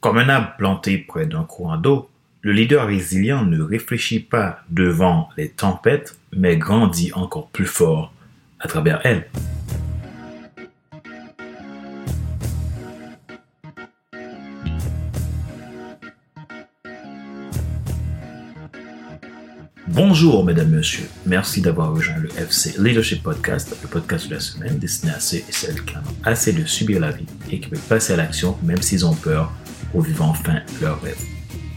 Comme un arbre planté près d'un courant d'eau, le leader résilient ne réfléchit pas devant les tempêtes, mais grandit encore plus fort à travers elles. Bonjour mesdames, messieurs. Merci d'avoir rejoint le FC Leadership Podcast, le podcast de la semaine destiné à ceux et celles qui ont assez de subir la vie et qui veulent passer à l'action même s'ils ont peur pour vivre enfin leur rêve.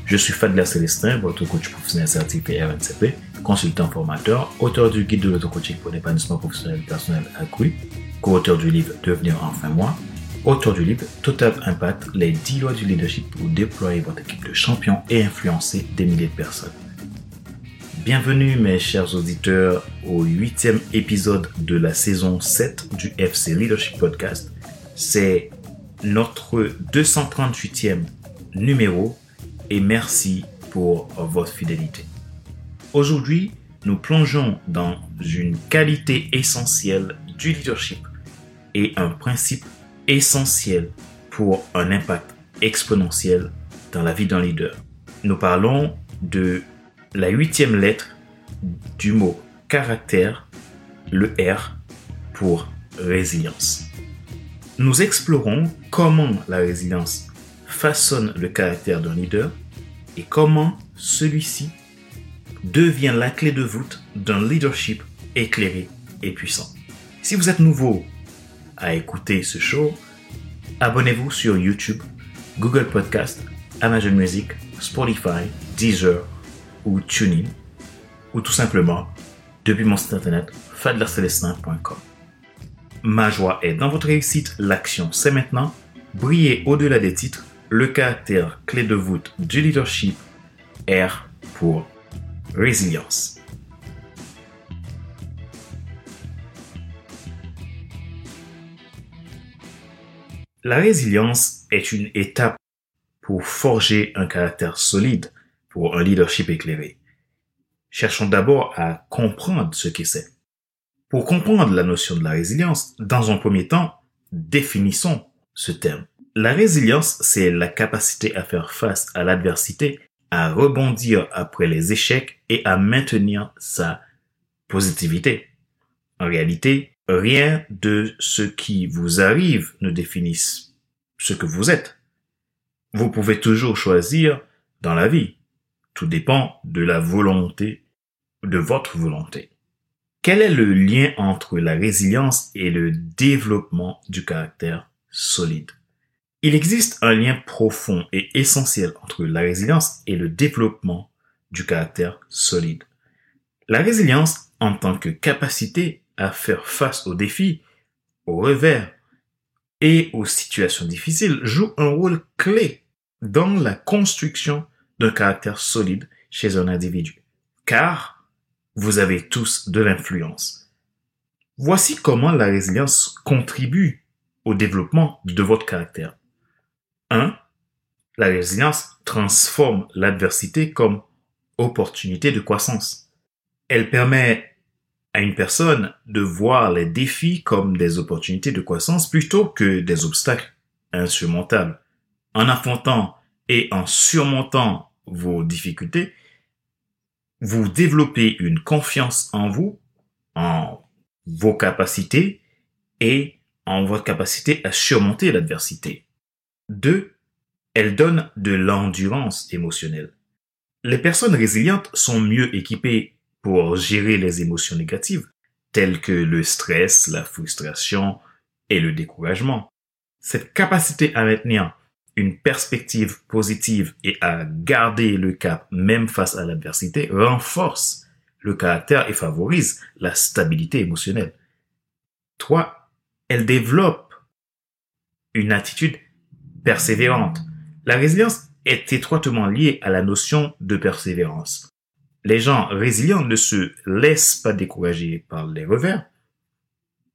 Je suis Fadler Célestin, votre coach professionnel certifié RNCP, consultant formateur, auteur du guide de l'auto-coaching pour l'épanouissement professionnel et personnel accru, co-auteur du livre Devenir enfin moi, auteur du livre Total Impact, les 10 lois du leadership pour déployer votre équipe de champions et influencer des milliers de personnes. Bienvenue mes chers auditeurs au huitième épisode de la saison 7 du FC Leadership Podcast. C'est notre 238e numéro et merci pour votre fidélité. Aujourd'hui, nous plongeons dans une qualité essentielle du leadership et un principe essentiel pour un impact exponentiel dans la vie d'un leader. Nous parlons de la huitième lettre du mot caractère, le R pour résilience. Nous explorons comment la résilience façonne le caractère d'un leader et comment celui-ci devient la clé de voûte d'un leadership éclairé et puissant. Si vous êtes nouveau à écouter ce show, abonnez-vous sur YouTube, Google Podcast, Amazon Music, Spotify, Deezer ou TuneIn, ou tout simplement depuis mon site internet fadlercelestin.com. Ma joie est dans votre réussite, l'action c'est maintenant. Briller au-delà des titres, le caractère clé de voûte du leadership, R pour résilience. La résilience est une étape pour forger un caractère solide pour un leadership éclairé. Cherchons d'abord à comprendre ce que c'est. Pour comprendre la notion de la résilience, dans un premier temps, définissons ce terme. La résilience, c'est la capacité à faire face à l'adversité, à rebondir après les échecs et à maintenir sa positivité. En réalité, rien de ce qui vous arrive ne définisse ce que vous êtes. Vous pouvez toujours choisir dans la vie tout dépend de la volonté, de votre volonté. Quel est le lien entre la résilience et le développement du caractère solide? Il existe un lien profond et essentiel entre la résilience et le développement du caractère solide. La résilience en tant que capacité à faire face aux défis, aux revers et aux situations difficiles joue un rôle clé dans la construction d'un caractère solide chez un individu. Car vous avez tous de l'influence. Voici comment la résilience contribue au développement de votre caractère. 1. La résilience transforme l'adversité comme opportunité de croissance. Elle permet à une personne de voir les défis comme des opportunités de croissance plutôt que des obstacles insurmontables. En affrontant et en surmontant vos difficultés, vous développez une confiance en vous, en vos capacités et en votre capacité à surmonter l'adversité. Deux, elle donne de l'endurance émotionnelle. Les personnes résilientes sont mieux équipées pour gérer les émotions négatives, telles que le stress, la frustration et le découragement. Cette capacité à maintenir une perspective positive et à garder le cap même face à l'adversité renforce le caractère et favorise la stabilité émotionnelle. Trois, elle développe une attitude persévérante. La résilience est étroitement liée à la notion de persévérance. Les gens résilients ne se laissent pas décourager par les revers.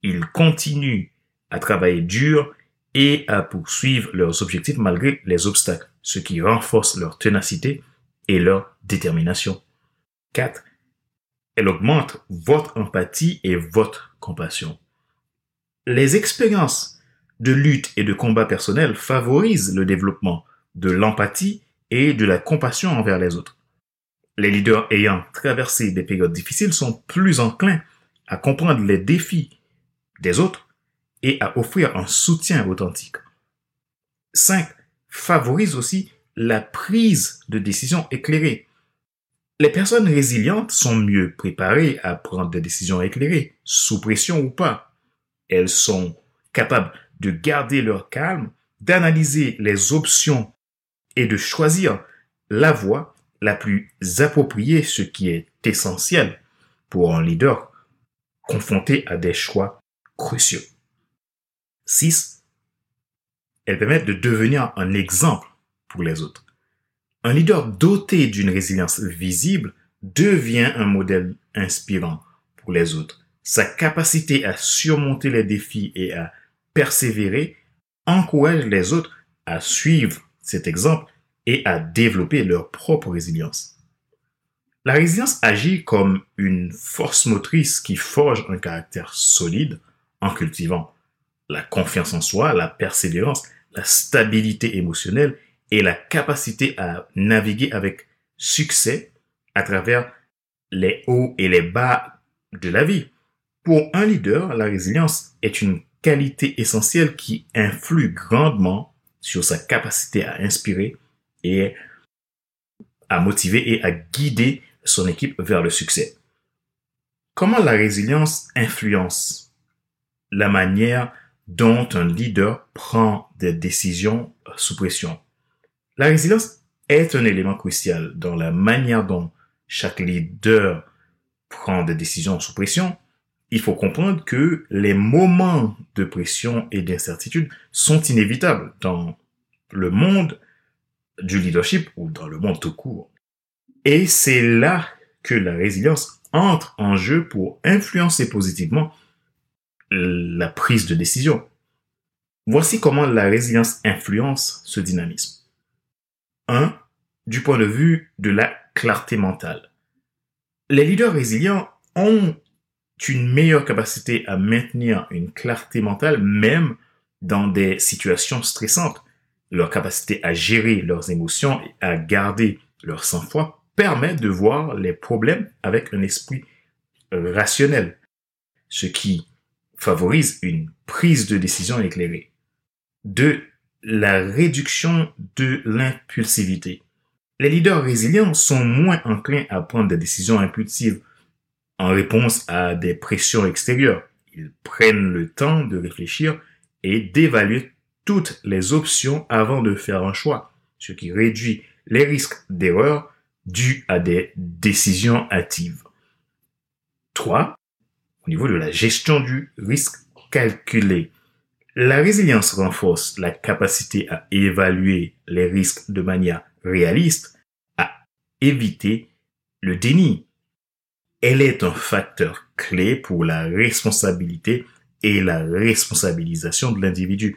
Ils continuent à travailler dur et à poursuivre leurs objectifs malgré les obstacles, ce qui renforce leur ténacité et leur détermination. 4. Elle augmente votre empathie et votre compassion. Les expériences de lutte et de combat personnel favorisent le développement de l'empathie et de la compassion envers les autres. Les leaders ayant traversé des périodes difficiles sont plus enclins à comprendre les défis des autres et à offrir un soutien authentique. 5. Favorise aussi la prise de décision éclairée. Les personnes résilientes sont mieux préparées à prendre des décisions éclairées, sous pression ou pas. Elles sont capables de garder leur calme, d'analyser les options et de choisir la voie la plus appropriée, ce qui est essentiel pour un leader confronté à des choix cruciaux. 6. Elles permettent de devenir un exemple pour les autres. Un leader doté d'une résilience visible devient un modèle inspirant pour les autres. Sa capacité à surmonter les défis et à persévérer encourage les autres à suivre cet exemple et à développer leur propre résilience. La résilience agit comme une force motrice qui forge un caractère solide en cultivant la confiance en soi, la persévérance, la stabilité émotionnelle et la capacité à naviguer avec succès à travers les hauts et les bas de la vie. Pour un leader, la résilience est une qualité essentielle qui influe grandement sur sa capacité à inspirer et à motiver et à guider son équipe vers le succès. Comment la résilience influence la manière dont un leader prend des décisions sous pression La résilience est un élément crucial dans la manière dont chaque leader prend des décisions sous pression il faut comprendre que les moments de pression et d'incertitude sont inévitables dans le monde du leadership ou dans le monde tout court. Et c'est là que la résilience entre en jeu pour influencer positivement la prise de décision. Voici comment la résilience influence ce dynamisme. 1. Du point de vue de la clarté mentale. Les leaders résilients ont une meilleure capacité à maintenir une clarté mentale même dans des situations stressantes. Leur capacité à gérer leurs émotions et à garder leur sang-froid permet de voir les problèmes avec un esprit rationnel, ce qui favorise une prise de décision éclairée. 2. La réduction de l'impulsivité. Les leaders résilients sont moins enclins à prendre des décisions impulsives en réponse à des pressions extérieures. Ils prennent le temps de réfléchir et d'évaluer toutes les options avant de faire un choix, ce qui réduit les risques d'erreur dus à des décisions hâtives. 3. Au niveau de la gestion du risque calculé. La résilience renforce la capacité à évaluer les risques de manière réaliste, à éviter le déni elle est un facteur clé pour la responsabilité et la responsabilisation de l'individu.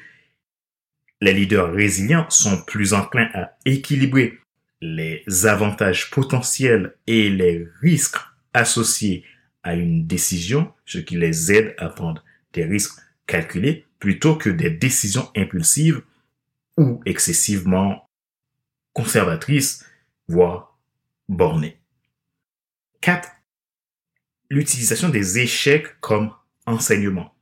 Les leaders résilients sont plus enclins à équilibrer les avantages potentiels et les risques associés à une décision, ce qui les aide à prendre des risques calculés plutôt que des décisions impulsives ou excessivement conservatrices, voire bornées. 4 l'utilisation des échecs comme enseignement.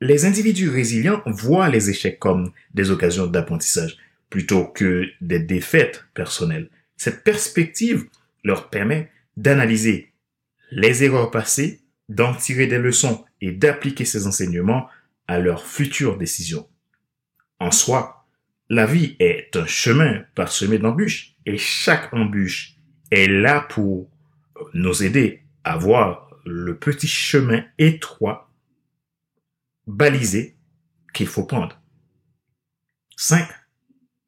Les individus résilients voient les échecs comme des occasions d'apprentissage plutôt que des défaites personnelles. Cette perspective leur permet d'analyser les erreurs passées, d'en tirer des leçons et d'appliquer ces enseignements à leurs futures décisions. En soi, la vie est un chemin parsemé d'embûches et chaque embûche est là pour nous aider à voir le petit chemin étroit, balisé, qu'il faut prendre. 5.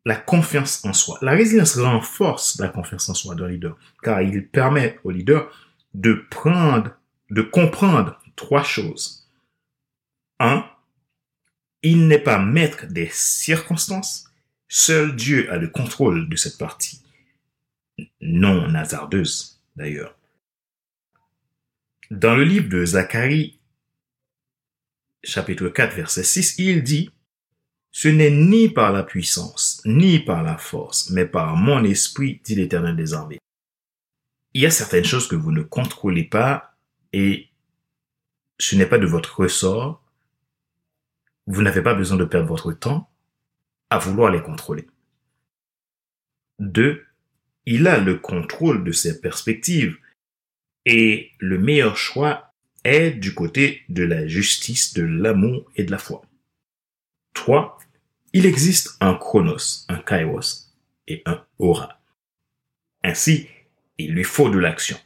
La confiance en soi. La résilience renforce la confiance en soi d'un leader, car il permet au leader de prendre, de comprendre trois choses. 1. Il n'est pas maître des circonstances. Seul Dieu a le contrôle de cette partie. Non hasardeuse, d'ailleurs. Dans le livre de Zacharie, chapitre 4, verset 6, il dit, Ce n'est ni par la puissance, ni par la force, mais par mon esprit, dit l'Éternel des armées. Il y a certaines choses que vous ne contrôlez pas et ce n'est pas de votre ressort. Vous n'avez pas besoin de perdre votre temps à vouloir les contrôler. Deux, il a le contrôle de ses perspectives et le meilleur choix est du côté de la justice, de l'amour et de la foi. 3. Il existe un chronos, un kairos et un aura. Ainsi, il lui faut de l'action.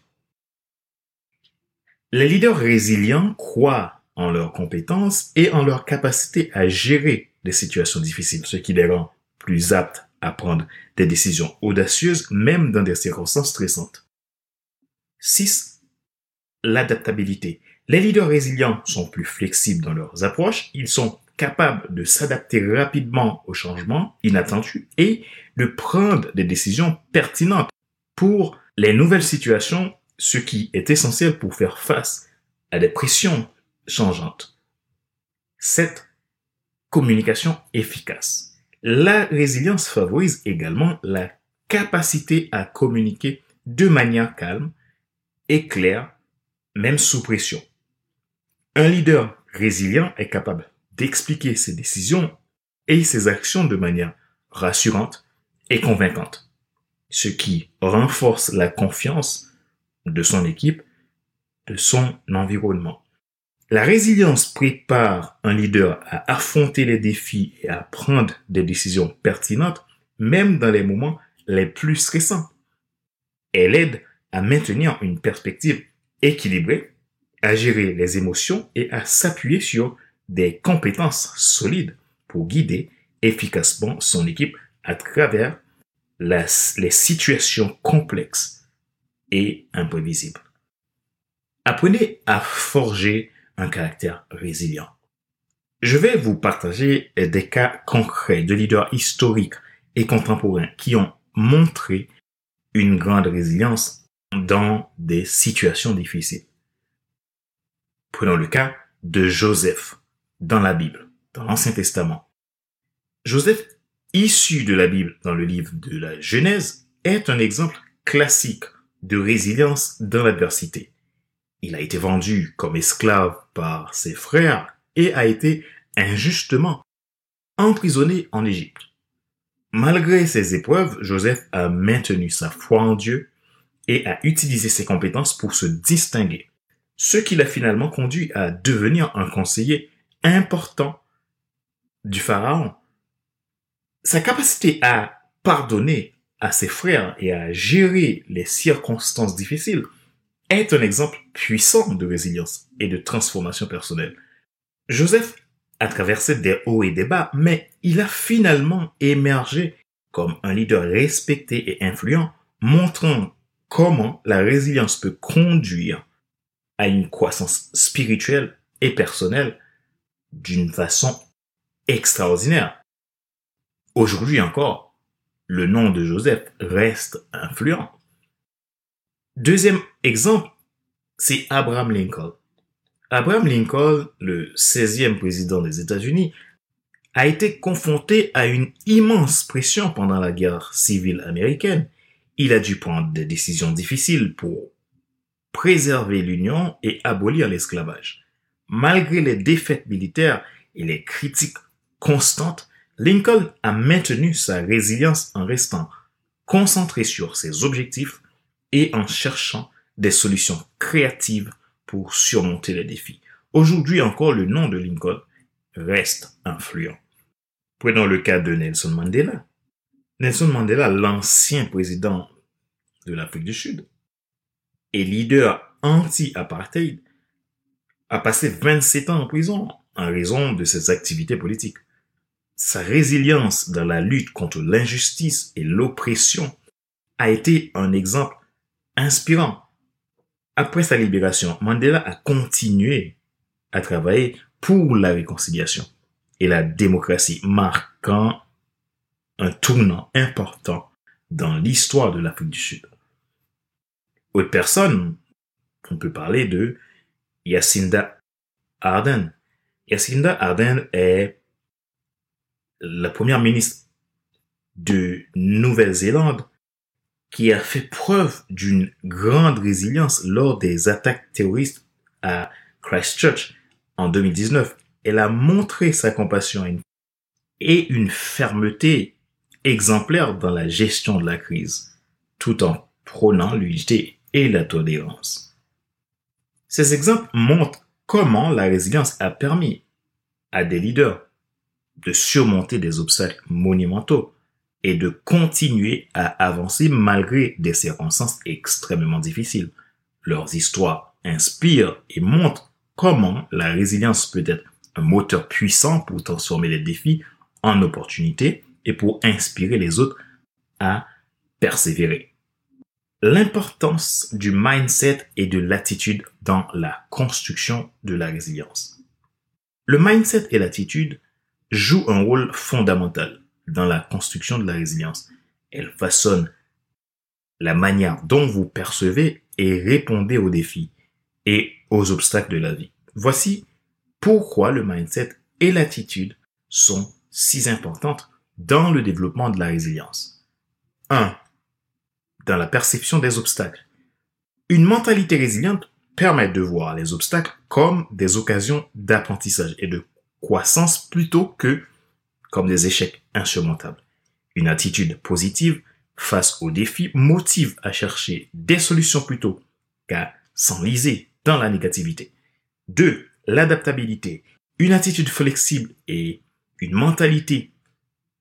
Les leaders résilients croient en leurs compétences et en leur capacité à gérer des situations difficiles, ce qui les rend plus aptes à prendre des décisions audacieuses, même dans des circonstances stressantes. 6. L'adaptabilité. Les leaders résilients sont plus flexibles dans leurs approches, ils sont capables de s'adapter rapidement aux changements inattendus et de prendre des décisions pertinentes pour les nouvelles situations, ce qui est essentiel pour faire face à des pressions changeantes. 7. Communication efficace. La résilience favorise également la capacité à communiquer de manière calme et claire, même sous pression. Un leader résilient est capable d'expliquer ses décisions et ses actions de manière rassurante et convaincante, ce qui renforce la confiance de son équipe, de son environnement. La résilience prépare un leader à affronter les défis et à prendre des décisions pertinentes, même dans les moments les plus stressants. Elle aide à maintenir une perspective équilibrée, à gérer les émotions et à s'appuyer sur des compétences solides pour guider efficacement son équipe à travers les situations complexes et imprévisibles. Apprenez à forger un caractère résilient. Je vais vous partager des cas concrets de leaders historiques et contemporains qui ont montré une grande résilience dans des situations difficiles. Prenons le cas de Joseph dans la Bible, dans l'Ancien Testament. Joseph, issu de la Bible dans le livre de la Genèse, est un exemple classique de résilience dans l'adversité. Il a été vendu comme esclave par ses frères et a été injustement emprisonné en Égypte. Malgré ces épreuves, Joseph a maintenu sa foi en Dieu et a utilisé ses compétences pour se distinguer, ce qui l'a finalement conduit à devenir un conseiller important du Pharaon. Sa capacité à pardonner à ses frères et à gérer les circonstances difficiles est un exemple puissant de résilience et de transformation personnelle. Joseph a traversé des hauts et des bas, mais il a finalement émergé comme un leader respecté et influent, montrant comment la résilience peut conduire à une croissance spirituelle et personnelle d'une façon extraordinaire. Aujourd'hui encore, le nom de Joseph reste influent. Deuxième exemple, c'est Abraham Lincoln. Abraham Lincoln, le 16e président des États-Unis, a été confronté à une immense pression pendant la guerre civile américaine. Il a dû prendre des décisions difficiles pour préserver l'Union et abolir l'esclavage. Malgré les défaites militaires et les critiques constantes, Lincoln a maintenu sa résilience en restant concentré sur ses objectifs et en cherchant des solutions créatives pour surmonter les défis. Aujourd'hui encore, le nom de Lincoln reste influent. Prenons le cas de Nelson Mandela. Nelson Mandela, l'ancien président de l'Afrique du Sud et leader anti-apartheid, a passé 27 ans en prison en raison de ses activités politiques. Sa résilience dans la lutte contre l'injustice et l'oppression a été un exemple inspirant. Après sa libération, Mandela a continué à travailler pour la réconciliation et la démocratie, marquant un tournant important dans l'histoire de l'Afrique du Sud. Autre personne, on peut parler de Yacinda Ardern. Yacinda Ardern est la première ministre de Nouvelle-Zélande qui a fait preuve d'une grande résilience lors des attaques terroristes à Christchurch en 2019. Elle a montré sa compassion et une fermeté exemplaire dans la gestion de la crise, tout en prônant l'unité et la tolérance. Ces exemples montrent comment la résilience a permis à des leaders de surmonter des obstacles monumentaux et de continuer à avancer malgré des circonstances extrêmement difficiles. Leurs histoires inspirent et montrent comment la résilience peut être un moteur puissant pour transformer les défis en opportunités et pour inspirer les autres à persévérer. L'importance du mindset et de l'attitude dans la construction de la résilience. Le mindset et l'attitude jouent un rôle fondamental dans la construction de la résilience. Elle façonne la manière dont vous percevez et répondez aux défis et aux obstacles de la vie. Voici pourquoi le mindset et l'attitude sont si importantes dans le développement de la résilience. 1. Dans la perception des obstacles. Une mentalité résiliente permet de voir les obstacles comme des occasions d'apprentissage et de croissance plutôt que comme des échecs insurmontables. Une attitude positive face aux défis motive à chercher des solutions plutôt qu'à s'enliser dans la négativité. 2. L'adaptabilité. Une attitude flexible et une mentalité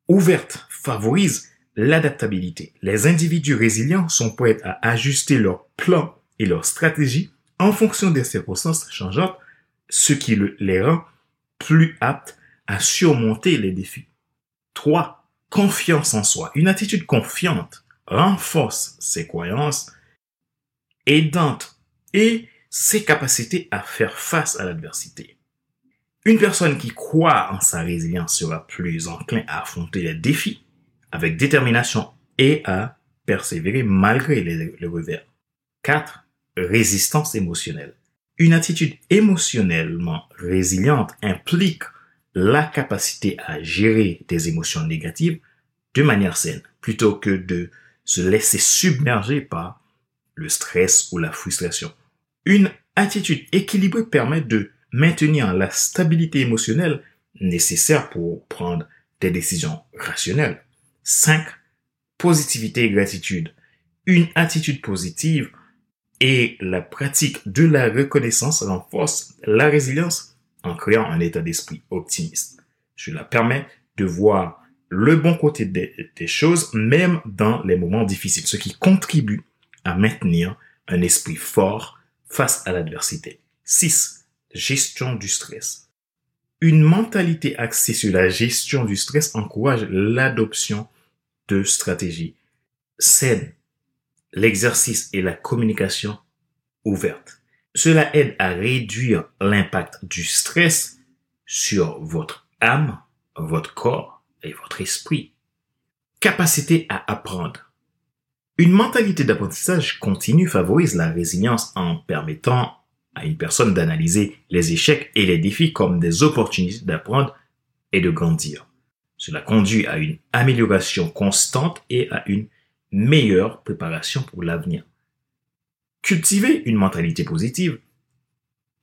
ouverte favorise l'adaptabilité. Les individus résilients sont prêts à ajuster leur plan et leur stratégie en fonction des circonstances changeantes, ce qui les rend plus aptes à surmonter les défis. 3. Confiance en soi. Une attitude confiante renforce ses croyances aidantes et ses capacités à faire face à l'adversité. Une personne qui croit en sa résilience sera plus enclin à affronter les défis avec détermination et à persévérer malgré les, revers. 4. Résistance émotionnelle. Une attitude émotionnellement résiliente implique la capacité à gérer des émotions négatives de manière saine, plutôt que de se laisser submerger par le stress ou la frustration. Une attitude équilibrée permet de maintenir la stabilité émotionnelle nécessaire pour prendre des décisions rationnelles. 5. Positivité et gratitude. Une attitude positive et la pratique de la reconnaissance renforcent la résilience en créant un état d'esprit optimiste. Cela permet de voir le bon côté des, choses, même dans les moments difficiles, ce qui contribue à maintenir un esprit fort face à l'adversité. 6. Gestion du stress. Une mentalité axée sur la gestion du stress encourage l'adoption de stratégies saines, l'exercice et la communication ouverte. Cela aide à réduire l'impact du stress sur votre âme, votre corps et votre esprit. Capacité à apprendre. Une mentalité d'apprentissage continue favorise la résilience en permettant à une personne d'analyser les échecs et les défis comme des opportunités d'apprendre et de grandir. Cela conduit à une amélioration constante et à une meilleure préparation pour l'avenir. Cultiver une mentalité positive,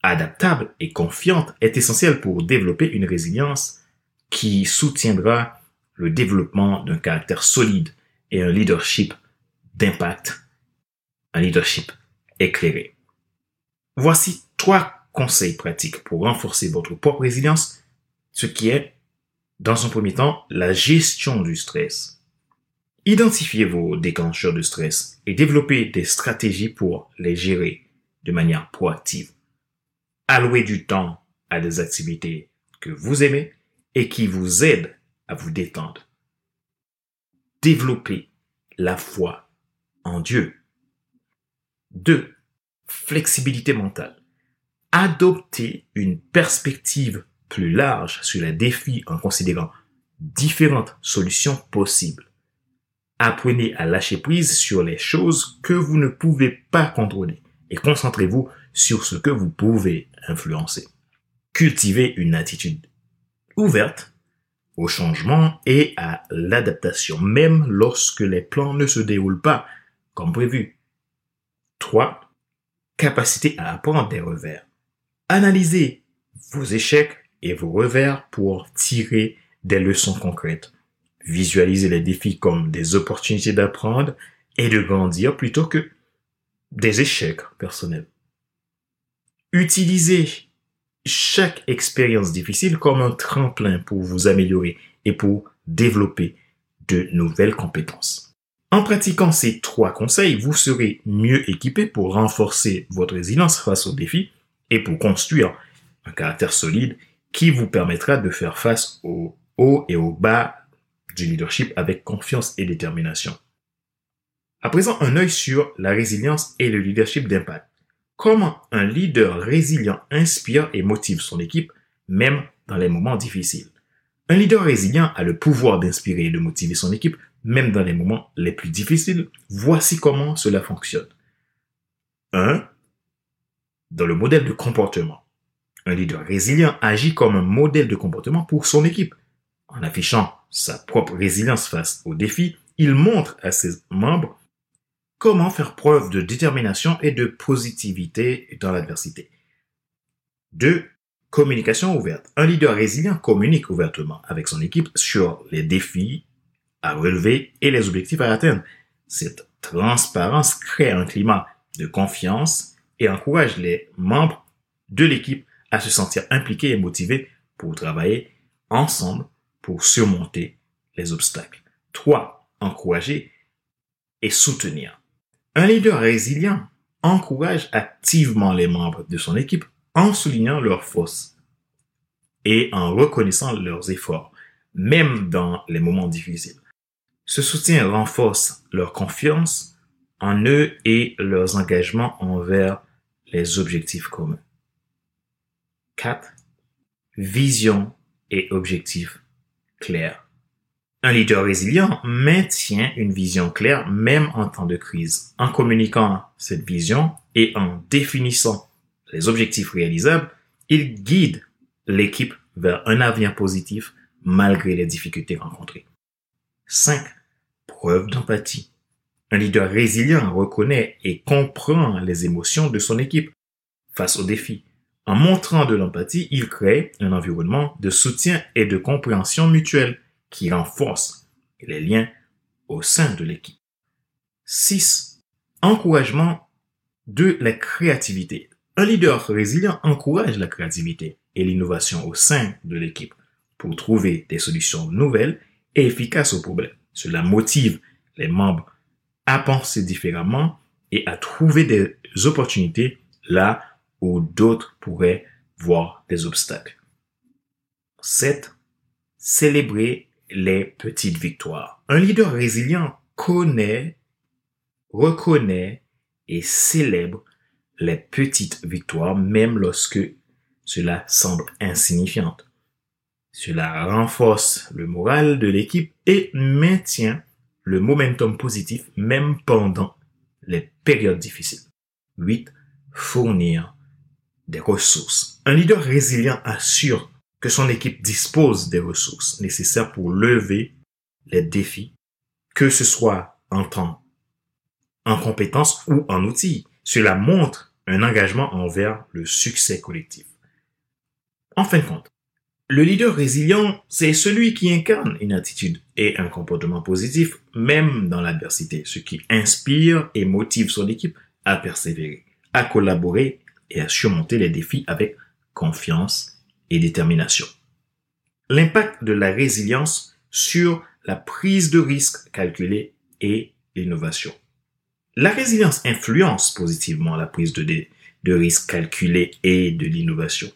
adaptable et confiante est essentiel pour développer une résilience qui soutiendra le développement d'un caractère solide et un leadership d'impact, un leadership éclairé. Voici trois conseils pratiques pour renforcer votre propre résilience, ce qui est, dans un premier temps, la gestion du stress. Identifiez vos déclencheurs de stress et développez des stratégies pour les gérer de manière proactive. Allouez du temps à des activités que vous aimez et qui vous aident à vous détendre. Développez la foi en Dieu. 2. Flexibilité mentale. Adoptez une perspective plus large sur les défis en considérant différentes solutions possibles. Apprenez à lâcher prise sur les choses que vous ne pouvez pas contrôler et concentrez-vous sur ce que vous pouvez influencer. Cultivez une attitude ouverte au changement et à l'adaptation, même lorsque les plans ne se déroulent pas comme prévu. 3. Capacité à apprendre des revers. Analysez vos échecs et vos revers pour tirer des leçons concrètes. Visualisez les défis comme des opportunités d'apprendre et de grandir plutôt que des échecs personnels. Utilisez chaque expérience difficile comme un tremplin pour vous améliorer et pour développer de nouvelles compétences. En pratiquant ces trois conseils, vous serez mieux équipé pour renforcer votre résilience face aux défis et pour construire un caractère solide qui vous permettra de faire face aux hauts et aux bas du leadership avec confiance et détermination. À présent, un œil sur la résilience et le leadership d'impact. Comment un leader résilient inspire et motive son équipe, même dans les moments difficiles? Un leader résilient a le pouvoir d'inspirer et de motiver son équipe, même dans les moments les plus difficiles. Voici comment cela fonctionne. 1. Dans le modèle de comportement. Un leader résilient agit comme un modèle de comportement pour son équipe. En affichant sa propre résilience face aux défis, il montre à ses membres comment faire preuve de détermination et de positivité dans l'adversité. 2. Communication ouverte. Un leader résilient communique ouvertement avec son équipe sur les défis à relever et les objectifs à atteindre. Cette transparence crée un climat de confiance et encourage les membres de l'équipe à se sentir impliqués et motivés pour travailler ensemble pour surmonter les obstacles. 3. Encourager et soutenir. Un leader résilient encourage activement les membres de son équipe en soulignant leurs forces et en reconnaissant leurs efforts, même dans les moments difficiles. Ce soutien renforce leur confiance en eux et leurs engagements envers les objectifs communs. 4. Vision et objectifs Un leader résilient maintient une vision claire même en temps de crise. En communiquant cette vision et en définissant les objectifs réalisables, il guide l'équipe vers un avenir positif malgré les difficultés rencontrées. 5. Preuve d'empathie. Un leader résilient reconnaît et comprend les émotions de son équipe face aux défis. En montrant de l'empathie, il crée un environnement de soutien et de compréhension mutuelle qui renforce les liens au sein de l'équipe. 6. Encouragement de la créativité. Un leader résilient encourage la créativité et l'innovation au sein de l'équipe pour trouver des solutions nouvelles et efficaces aux problèmes. Cela motive les membres à penser différemment et à trouver des opportunités là d'autres pourraient voir des obstacles. 7. Célébrer les petites victoires. Un leader résilient connaît, reconnaît et célèbre les petites victoires même lorsque cela semble insignifiant. Cela renforce le moral de l'équipe et maintient le momentum positif même pendant les périodes difficiles. 8. Fournir des ressources. Un leader résilient assure que son équipe dispose des ressources nécessaires pour lever les défis, que ce soit en temps, en compétences ou en outils. Cela montre un engagement envers le succès collectif. En fin de compte, le leader résilient, c'est celui qui incarne une attitude et un comportement positif, même dans l'adversité, ce qui inspire et motive son équipe à persévérer, à collaborer et à surmonter les défis avec confiance et détermination. L'impact de la résilience sur la prise de risque calculée et l'innovation. La résilience influence positivement la prise de, de risque calculée et de l'innovation.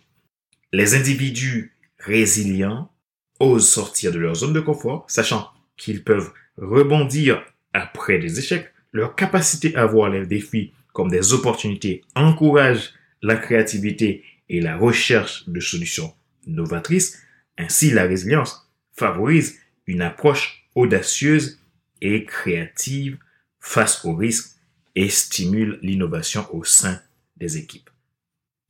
Les individus résilients osent sortir de leur zone de confort, sachant qu'ils peuvent rebondir après des échecs. Leur capacité à voir les défis comme des opportunités encourage la créativité et la recherche de solutions novatrices. Ainsi, la résilience favorise une approche audacieuse et créative face aux risques et stimule l'innovation au sein des équipes.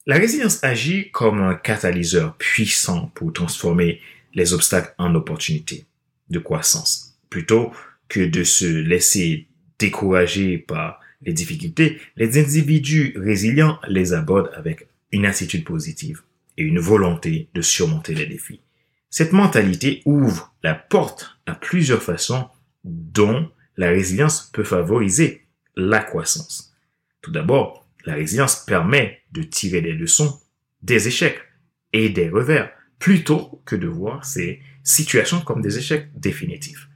La résilience agit comme un catalyseur puissant pour transformer les obstacles en opportunités de croissance. Plutôt que de se laisser décourager par les difficultés, les individus résilients les abordent avec une attitude positive et une volonté de surmonter les défis. Cette mentalité ouvre la porte à plusieurs façons dont la résilience peut favoriser la croissance. Tout d'abord, la résilience permet de tirer des leçons des échecs et des revers plutôt que de voir ces situations comme des échecs définitifs.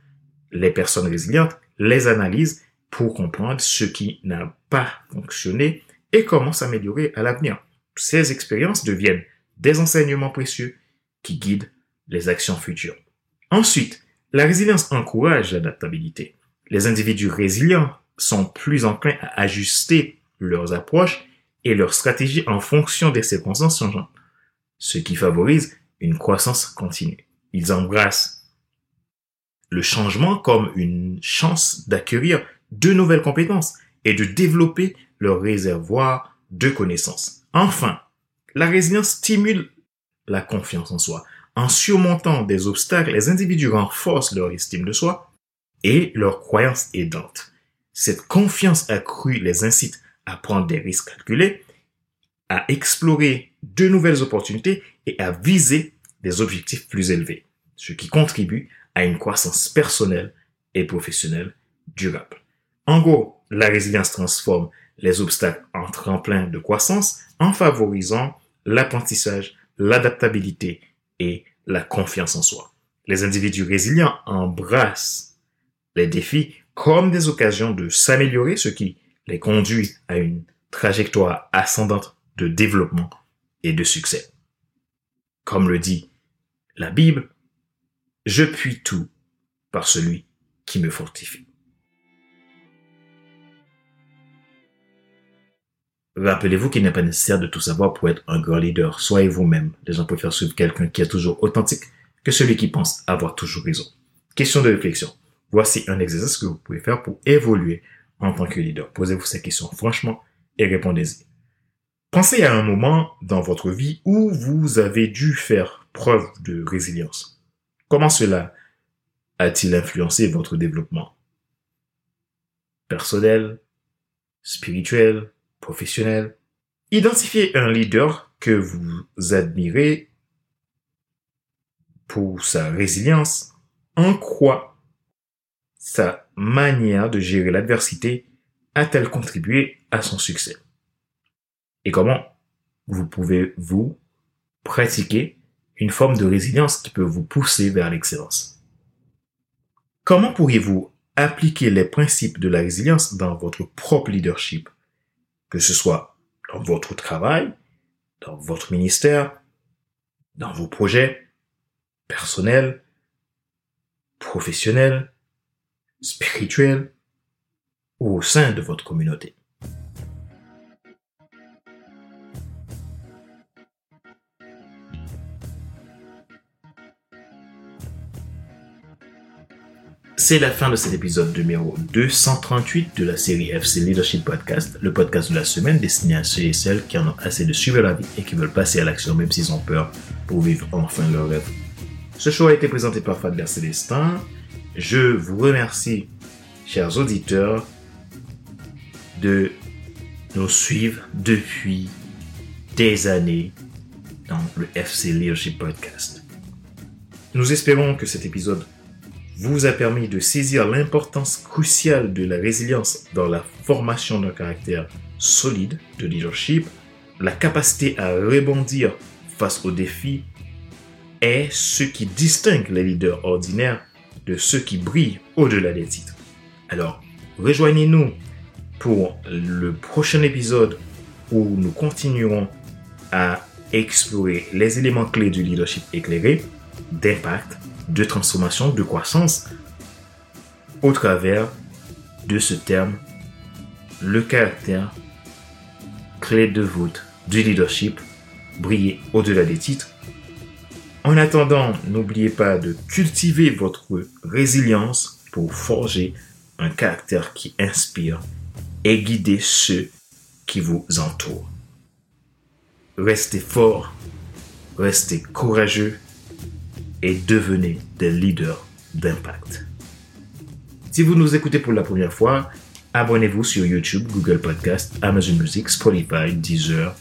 Les personnes résilientes les analysent pour comprendre ce qui n'a pas fonctionné et comment s'améliorer à l'avenir. Ces expériences deviennent des enseignements précieux qui guident les actions futures. Ensuite, la résilience encourage l'adaptabilité. Les individus résilients sont plus enclins à ajuster leurs approches et leurs stratégies en fonction des circonstances changeantes, ce qui favorise une croissance continue. Ils embrassent le changement comme une chance d'acquérir de nouvelles compétences et de développer leur réservoir de connaissances. Enfin, la résilience stimule la confiance en soi. En surmontant des obstacles, les individus renforcent leur estime de soi et leur croyance aidante. Cette confiance accrue les incite à prendre des risques calculés, à explorer de nouvelles opportunités et à viser des objectifs plus élevés, ce qui contribue à une croissance personnelle et professionnelle durable. En gros, la résilience transforme les obstacles en tremplin de croissance en favorisant l'apprentissage, l'adaptabilité et la confiance en soi. Les individus résilients embrassent les défis comme des occasions de s'améliorer, ce qui les conduit à une trajectoire ascendante de développement et de succès. Comme le dit la Bible, je puis tout par celui qui me fortifie. Rappelez-vous qu'il n'est pas nécessaire de tout savoir pour être un grand leader. Soyez vous-même. Les gens préfèrent suivre quelqu'un qui est toujours authentique que celui qui pense avoir toujours raison. Question de réflexion. Voici un exercice que vous pouvez faire pour évoluer en tant que leader. Posez-vous ces questions franchement et répondez-y. Pensez à un moment dans votre vie où vous avez dû faire preuve de résilience. Comment cela a-t-il influencé votre développement? Personnel, spirituel, professionnel. Identifiez un leader que vous admirez pour sa résilience. En quoi sa manière de gérer l'adversité a-t-elle contribué à son succès? Et comment vous pouvez vous pratiquer une forme de résilience qui peut vous pousser vers l'excellence? Comment pourriez-vous appliquer les principes de la résilience dans votre propre leadership, que ce soit dans votre travail, dans votre ministère, dans vos projets personnels, professionnels, spirituel ou au sein de votre communauté. C'est la fin de cet épisode numéro 238 de la série FC Leadership Podcast, le podcast de la semaine destiné à ceux et celles qui en ont assez de suivre la vie et qui veulent passer à l'action même s'ils ont peur pour vivre enfin leur rêve. Ce show a été présenté par Fadler Célestin, je vous remercie, chers auditeurs, de nous suivre depuis des années dans le FC Leadership Podcast. Nous espérons que cet épisode vous a permis de saisir l'importance cruciale de la résilience dans la formation d'un caractère solide de leadership, la capacité à rebondir face aux défis est ce qui distingue les leaders ordinaires de ceux qui brillent au-delà des titres. Alors, rejoignez-nous pour le prochain épisode où nous continuerons à explorer les éléments clés du leadership éclairé, d'impact, de transformation, de croissance, au travers de ce terme, le caractère clé de voûte du leadership, briller au-delà des titres, en attendant, n'oubliez pas de cultiver votre résilience pour forger un caractère qui inspire et guider ceux qui vous entourent. Restez fort, restez courageux et devenez des leaders d'impact. Si vous nous écoutez pour la première fois, abonnez-vous sur YouTube, Google Podcast, Amazon Music, Spotify, Deezer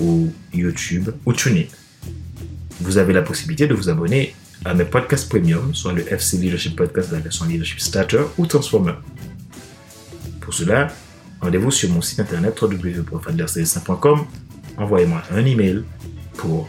ou YouTube ou TuneIn. Vous avez la possibilité de vous abonner à mes podcasts premium, soit le FC Leadership Podcast, la version Leadership Starter ou Transformer. Pour cela, rendez-vous sur mon site internet www.fadlercds5.com. Envoyez-moi un email pour